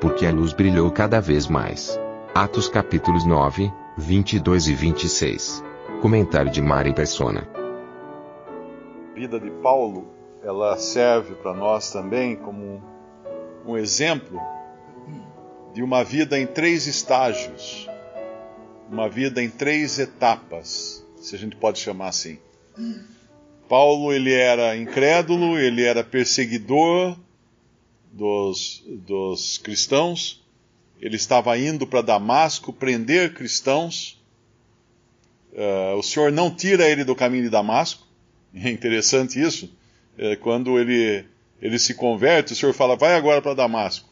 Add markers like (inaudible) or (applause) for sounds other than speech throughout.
Porque a luz brilhou cada vez mais. Atos capítulos 9, 22 e 26. Comentário de Mari Persona. A vida de Paulo, ela serve para nós também como um exemplo de uma vida em três estágios, uma vida em três etapas, se a gente pode chamar assim. Paulo ele era incrédulo, ele era perseguidor dos, dos cristãos, ele estava indo para Damasco prender cristãos. Uh, o Senhor não tira ele do caminho de Damasco. (laughs) É interessante isso. Uh, quando ele, ele se converte, o Senhor fala, vai agora para Damasco.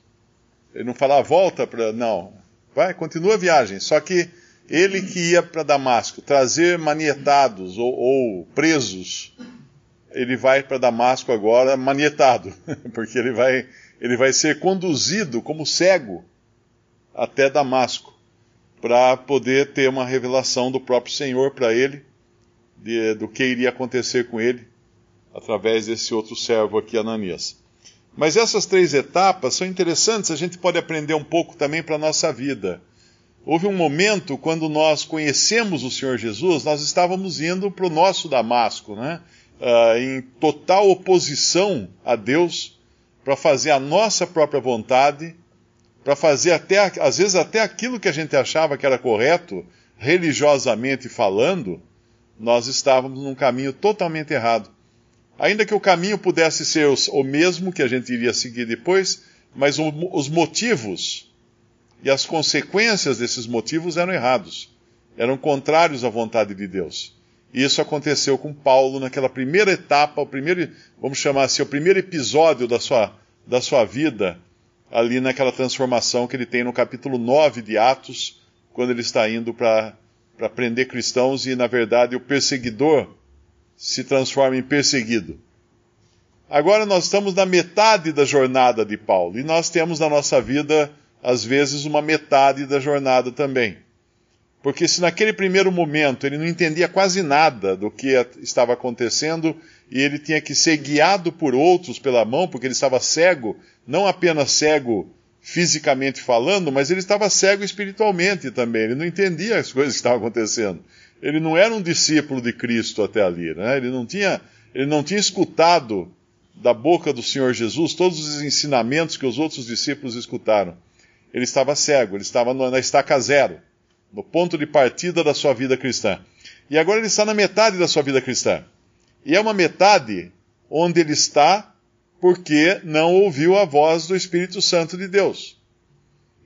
Ele não fala, volta para. Não. Vai, continua a viagem. Só que ele que ia para Damasco trazer manietados ou, ou presos, ele vai para Damasco agora manietado, (laughs) porque ele vai, ele vai ser conduzido como cego até Damasco, para poder ter uma revelação do próprio Senhor para ele, de, do que iria acontecer com ele, através desse outro servo aqui, Ananias. Mas essas três etapas são interessantes, a gente pode aprender um pouco também para a nossa vida. Houve um momento quando nós conhecemos o Senhor Jesus, nós estávamos indo para o nosso Damasco, né? Uh, em total oposição a Deus, para fazer a nossa própria vontade, para fazer até, às vezes até aquilo que a gente achava que era correto, religiosamente falando, nós estávamos num caminho totalmente errado. Ainda que o caminho pudesse ser o mesmo que a gente iria seguir depois, mas os motivos e as consequências desses motivos eram errados, eram contrários à vontade de Deus. Isso aconteceu com Paulo naquela primeira etapa, o primeiro, vamos chamar assim, o primeiro episódio da sua, da sua vida, ali naquela transformação que ele tem no capítulo 9 de Atos, quando ele está indo para prender cristãos e, na verdade, o perseguidor se transforma em perseguido. Agora nós estamos na metade da jornada de Paulo e nós temos na nossa vida, às vezes, uma metade da jornada também. Porque se naquele primeiro momento ele não entendia quase nada do que estava acontecendo e ele tinha que ser guiado por outros pela mão, porque ele estava cego, não apenas cego fisicamente falando, mas ele estava cego espiritualmente também. Ele não entendia as coisas que estavam acontecendo ele não era um discípulo de Cristo até ali, né? Ele não tinha, ele não tinha escutado da boca do Senhor Jesus todos os ensinamentos que os outros discípulos escutaram. Ele estava cego, ele estava na estaca zero, no ponto de partida da sua vida cristã. E agora ele está na metade da sua vida cristã. E é uma metade onde ele está porque não ouviu a voz do Espírito Santo de Deus.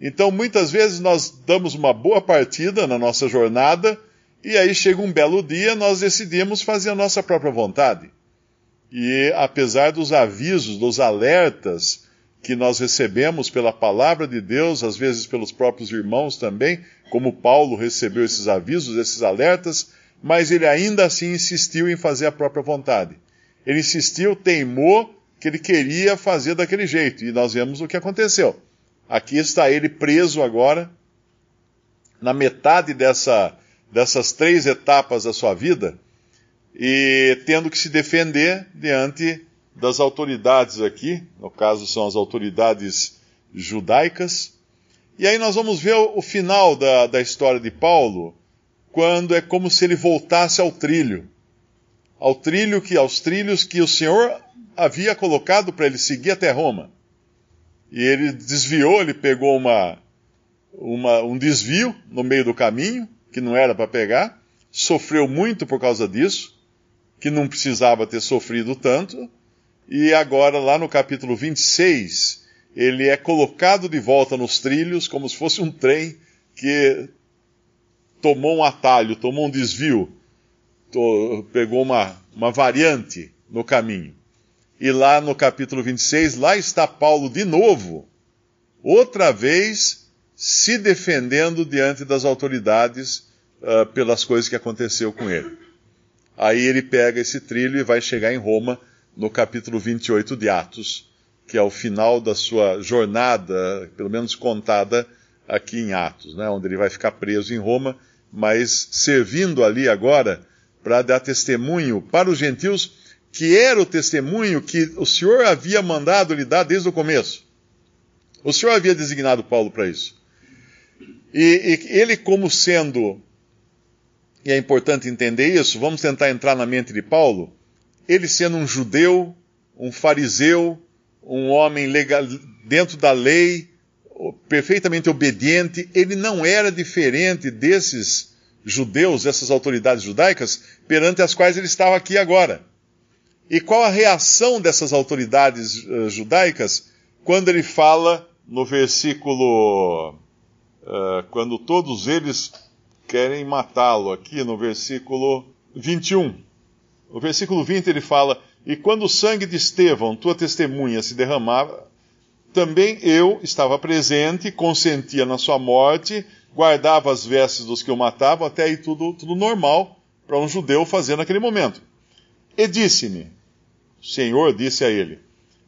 Então, muitas vezes nós damos uma boa partida na nossa jornada e aí chega um belo dia, nós decidimos fazer a nossa própria vontade. E apesar dos avisos, dos alertas que nós recebemos pela palavra de Deus, às vezes pelos próprios irmãos também, como Paulo recebeu esses avisos, esses alertas, mas ele ainda assim insistiu em fazer a própria vontade. Ele insistiu, teimou que ele queria fazer daquele jeito, e nós vemos o que aconteceu. Aqui está ele preso agora, na metade dessa dessas três etapas da sua vida e tendo que se defender diante das autoridades aqui, no caso são as autoridades judaicas. E aí nós vamos ver o, final da, da história de Paulo, quando é como se ele voltasse ao trilho, ao trilho que aos trilhos que o Senhor havia colocado para ele seguir até Roma. E ele desviou, ele pegou uma, uma, um desvio no meio do caminho, que não era para pegar, sofreu muito por causa disso, que não precisava ter sofrido tanto, e agora, lá no capítulo 26, ele é colocado de volta nos trilhos, como se fosse um trem que tomou um atalho, tomou um desvio, pegou uma, uma variante no caminho. E lá no capítulo 26, lá está Paulo de novo, outra vez se defendendo diante das autoridades uh, pelas coisas que aconteceu com ele. Aí ele pega esse trilho e vai chegar em Roma no capítulo 28 de Atos, que é o final da sua jornada, pelo menos contada aqui em Atos, né, onde ele vai ficar preso em Roma, mas servindo ali agora para dar testemunho para os gentios, que era o testemunho que o Senhor havia mandado lhe dar desde o começo. O Senhor havia designado Paulo para isso. E, e, ele, como sendo, e é importante entender isso, vamos tentar entrar na mente de Paulo, ele sendo um judeu, um fariseu, um homem legal, dentro da lei, perfeitamente obediente, ele não era diferente desses judeus, dessas autoridades judaicas, perante as quais ele estava aqui agora. E qual a reação dessas autoridades uh, judaicas quando ele fala no versículo. Uh, quando todos eles querem matá-lo, aqui no versículo 21. No versículo 20 ele fala: E quando o sangue de Estevão, tua testemunha, se derramava, também eu estava presente, consentia na sua morte, guardava as vestes dos que o matavam, até aí tudo, tudo normal para um judeu fazer naquele momento. E disse-me: o Senhor disse a ele: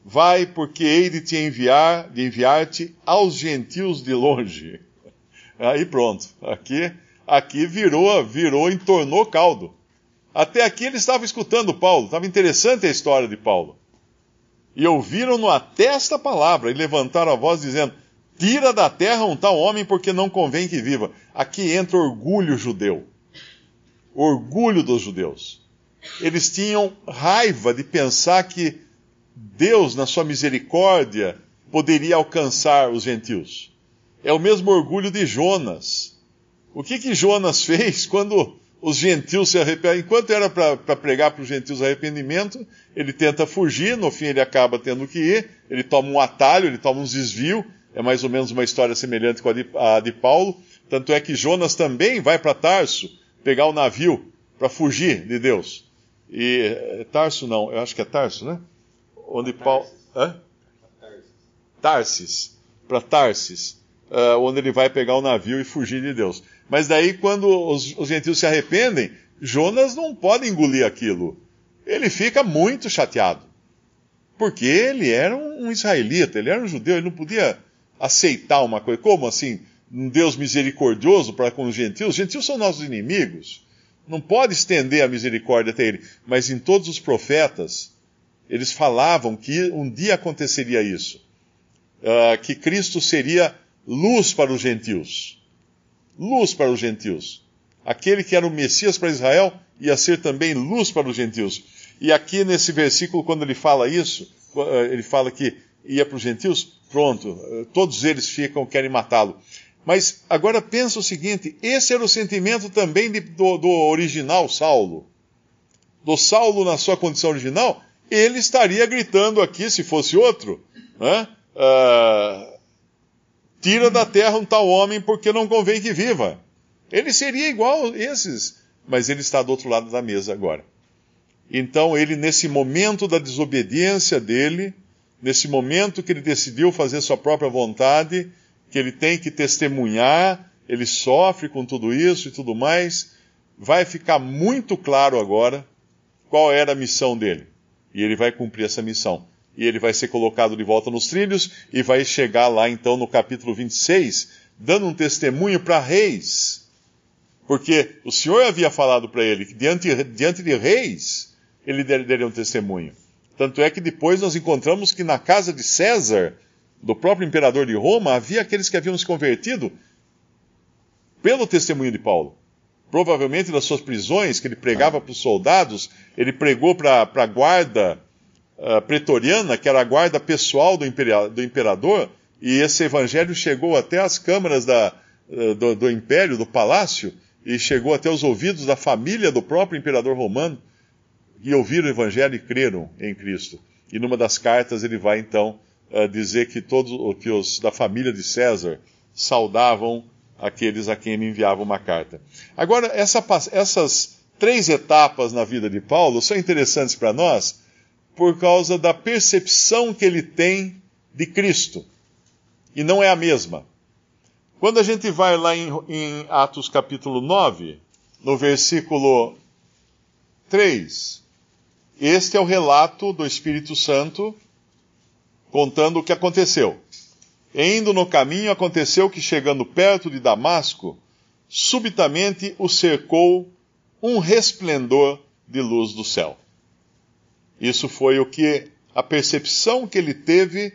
Vai, porque hei de te enviar, de enviar-te aos gentios de longe. (laughs) Aí pronto, aqui, aqui virou, virou, entornou caldo. Até aqui ele estava escutando Paulo, estava interessante a história de Paulo. E ouviram-no até esta palavra e levantaram a voz dizendo: Tira da terra um tal homem, porque não convém que viva. Aqui entra orgulho judeu. Orgulho dos judeus eles tinham raiva de pensar que Deus, na sua misericórdia, poderia alcançar os gentios. É o mesmo orgulho de Jonas. O que que Jonas (laughs) fez quando os gentios se arrependem? Enquanto era para pregar para os gentios arrependimento, ele tenta fugir, no fim ele acaba tendo que ir, ele toma um atalho, ele toma um desvio, é mais ou menos uma história semelhante com a de, a de Paulo. Tanto é que Jonas também vai para Tarso pegar o navio para fugir de Deus. E é Tarso não, eu acho que é Tarso, né? Onde Paulo. Tarsis. Para Tarsis. Uh, onde ele vai pegar o navio e fugir de Deus. Mas daí, quando os, os gentios se arrependem, Jonas não pode engolir aquilo. Ele fica muito chateado. Porque ele era um, um israelita, ele era um judeu, ele não podia aceitar uma coisa. Como assim? Um Deus misericordioso para com os gentios? Os gentios são nossos inimigos não pode estender a misericórdia até ele. Mas em todos os profetas, eles falavam que um dia aconteceria isso. Uh, que Cristo seria luz para os gentios. Luz para os gentios. Aquele que era o Messias para Israel ia ser também luz para os gentios. E aqui nesse versículo, quando ele fala isso, uh, ele fala que ia para os gentios, pronto, uh, todos eles ficam, querem matá-lo. Mas agora pensa o seguinte: esse era o sentimento também de, do, do, original Saulo. Do Saulo na sua condição original, ele estaria gritando aqui, se fosse outro, né? uh, tira da terra um tal homem porque não convém que viva. Ele seria igual a esses, mas ele está do outro lado da mesa agora. Então ele, nesse momento da desobediência dele, nesse momento que ele decidiu fazer sua própria vontade, que ele tem que testemunhar, ele sofre com tudo isso e tudo mais, vai ficar muito claro agora qual era a missão dele. E ele vai cumprir essa missão. E ele vai ser colocado de volta nos trilhos e vai chegar lá então no capítulo 26, dando um testemunho para reis. Porque o Senhor havia falado para ele que diante, diante de reis ele daria um testemunho. Tanto é que depois nós encontramos que na casa de César do próprio imperador de Roma, havia aqueles que haviam se convertido pelo testemunho de Paulo. Provavelmente nas suas prisões, que ele pregava para os soldados, ele pregou para a guarda uh, pretoriana, que era a guarda pessoal do, do, imperador, e esse evangelho chegou até as câmaras da, uh, do, do império, do palácio, e chegou até os ouvidos da família do próprio imperador romano, e ouviram o evangelho e creram em Cristo. E numa das cartas ele vai então uh, dizer que todos que os da família de César saudavam aqueles a quem ele enviava uma carta. Agora, essa, essas três etapas na vida de Paulo são interessantes para nós, por causa da percepção que ele tem de Cristo. E não é a mesma. Quando a gente vai lá em, em Atos capítulo 9, no versículo 3, este é o relato do Espírito Santo contando o que aconteceu. indo no caminho, aconteceu que, chegando perto de Damasco, subitamente o cercou um resplendor de luz do céu. Isso foi o que a percepção que ele teve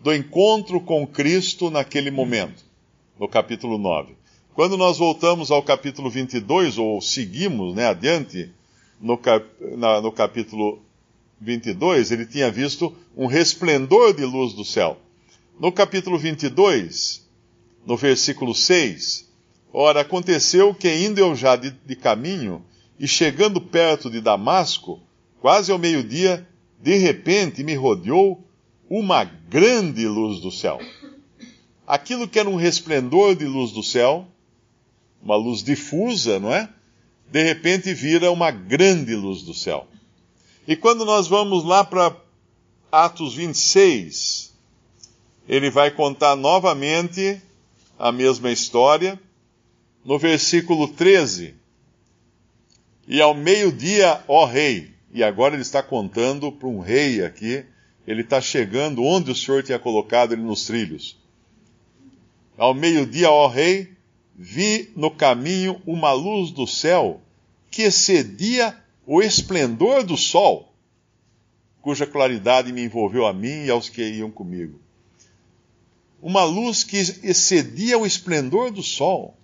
do encontro com Cristo naquele momento, no capítulo 9. Quando nós voltamos ao capítulo 22, ou seguimos né, adiante, no, cap, na, no capítulo 22, ele tinha visto um resplendor de luz do céu. No capítulo 22, no versículo 6, ora, aconteceu que indo eu já de, de caminho, e chegando perto de Damasco, quase ao meio-dia, de repente me rodeou uma grande luz do céu. Aquilo que era um resplendor de luz do céu, uma luz difusa, não é? De repente vira uma grande luz do céu. E quando nós vamos lá para Atos 26, ele vai contar novamente a mesma história. No versículo 13, e ao meio-dia, ó rei, e agora ele está contando para um rei aqui, ele está chegando onde o Senhor tinha colocado ele nos trilhos. Ao meio-dia, ó rei, vi no caminho uma luz do céu que excedia o esplendor do sol, cuja claridade me envolveu a mim e aos que iam comigo. Uma luz que excedia o esplendor do sol.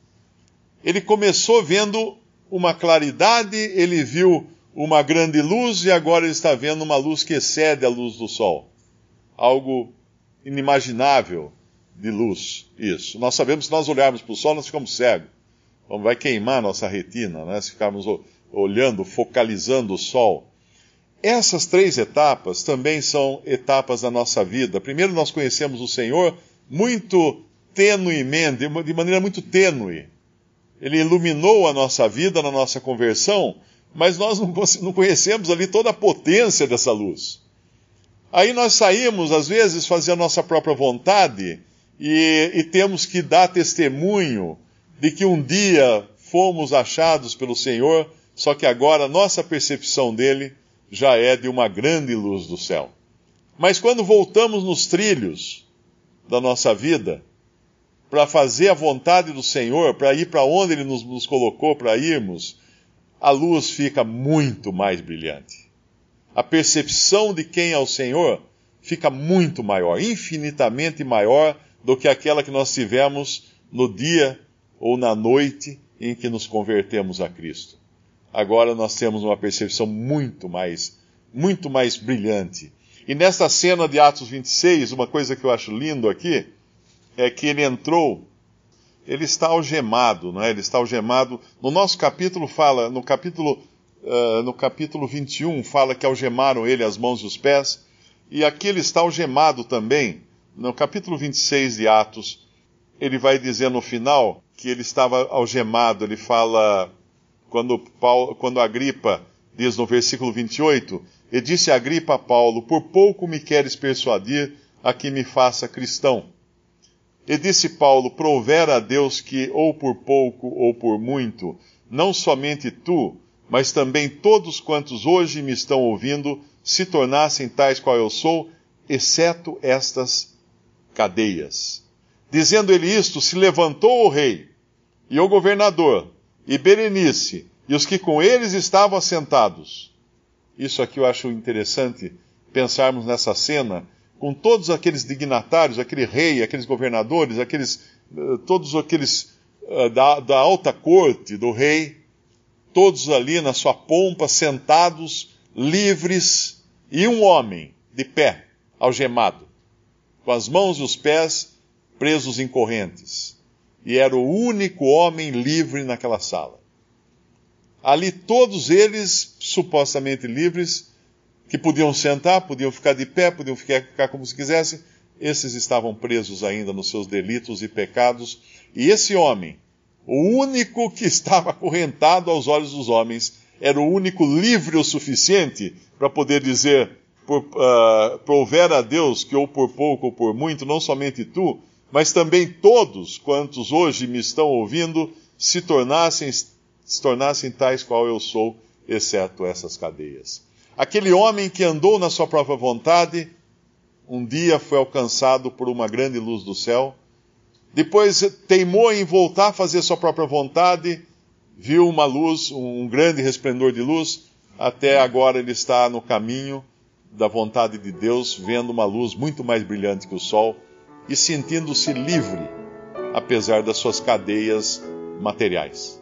Ele começou vendo uma claridade, ele viu uma grande luz e agora ele está vendo uma luz que excede a luz do sol. Algo inimaginável de luz, isso. Nós sabemos que se nós olharmos para o sol, nós ficamos cegos. Vai queimar nossa retina, né? Se ficarmos olhando, focalizando o sol. Essas três etapas também são etapas da nossa vida. Primeiro, nós conhecemos o Senhor muito tenuemente, de maneira muito tênue. Ele iluminou a nossa vida na nossa conversão, mas nós não conhecemos ali toda a potência dessa luz. Aí nós saímos, às vezes, fazer a nossa própria vontade e, e temos que dar testemunho de que um dia fomos achados pelo Senhor só que agora nossa percepção dele já é de uma grande luz do céu. Mas quando voltamos nos trilhos da nossa vida, para fazer a vontade do Senhor, para ir para onde Ele nos, nos colocou para irmos, a luz fica muito mais brilhante. A percepção de quem é o Senhor fica muito maior, infinitamente maior do que aquela que nós tivemos no dia ou na noite em que nos convertemos a Cristo agora nós temos uma percepção muito mais, muito mais brilhante. E nessa cena de Atos 26, uma coisa que eu acho lindo aqui é que ele entrou, ele está algemado, não é? Ele está algemado. No nosso capítulo fala, no capítulo, uh, no capítulo 21 fala que algemaram ele as mãos e os pés, e aqui ele está algemado também. No capítulo 26 de Atos, ele vai dizer no final que ele estava algemado, ele fala quando, Paulo, quando Agripa diz no versículo 28, e disse Agripa a Paulo, por pouco me queres persuadir a que me faça cristão. E disse Paulo, provera a Deus que, ou por pouco ou por muito, não somente tu, mas também todos quantos hoje me estão ouvindo, se tornassem tais qual eu sou, exceto estas cadeias. Dizendo ele isto, se levantou o rei e o governador, e Berenice, e os que com eles estavam assentados. Isso aqui eu acho interessante pensarmos nessa cena, com todos aqueles dignatários, aquele rei, aqueles governadores, aqueles, eh, todos aqueles uh, da, da alta corte do rei, todos ali na sua pompa, sentados, livres, e um homem de pé, algemado, com as mãos e os pés presos em correntes e era o único homem livre naquela sala. Ali todos eles, supostamente livres, que podiam sentar, podiam ficar de pé, podiam ficar, como se quisessem, esses estavam presos ainda nos seus delitos e pecados. E esse homem, o único que (laughs) estava acorrentado aos olhos dos homens, era o único livre o suficiente para poder dizer: por, uh, prover a Deus que ou por pouco ou por muito, não somente tu, mas também todos quantos hoje me estão ouvindo, se tornassem, se tornassem tais qual eu sou, exceto essas cadeias. Aquele homem que andou na sua própria vontade, um dia foi alcançado por uma grande luz do céu, depois teimou em voltar a fazer sua própria vontade, viu uma luz, um grande resplendor de luz, até agora ele está no caminho da vontade de Deus, vendo uma luz muito mais brilhante que o sol e sentindo-se livre, apesar das suas cadeias materiais.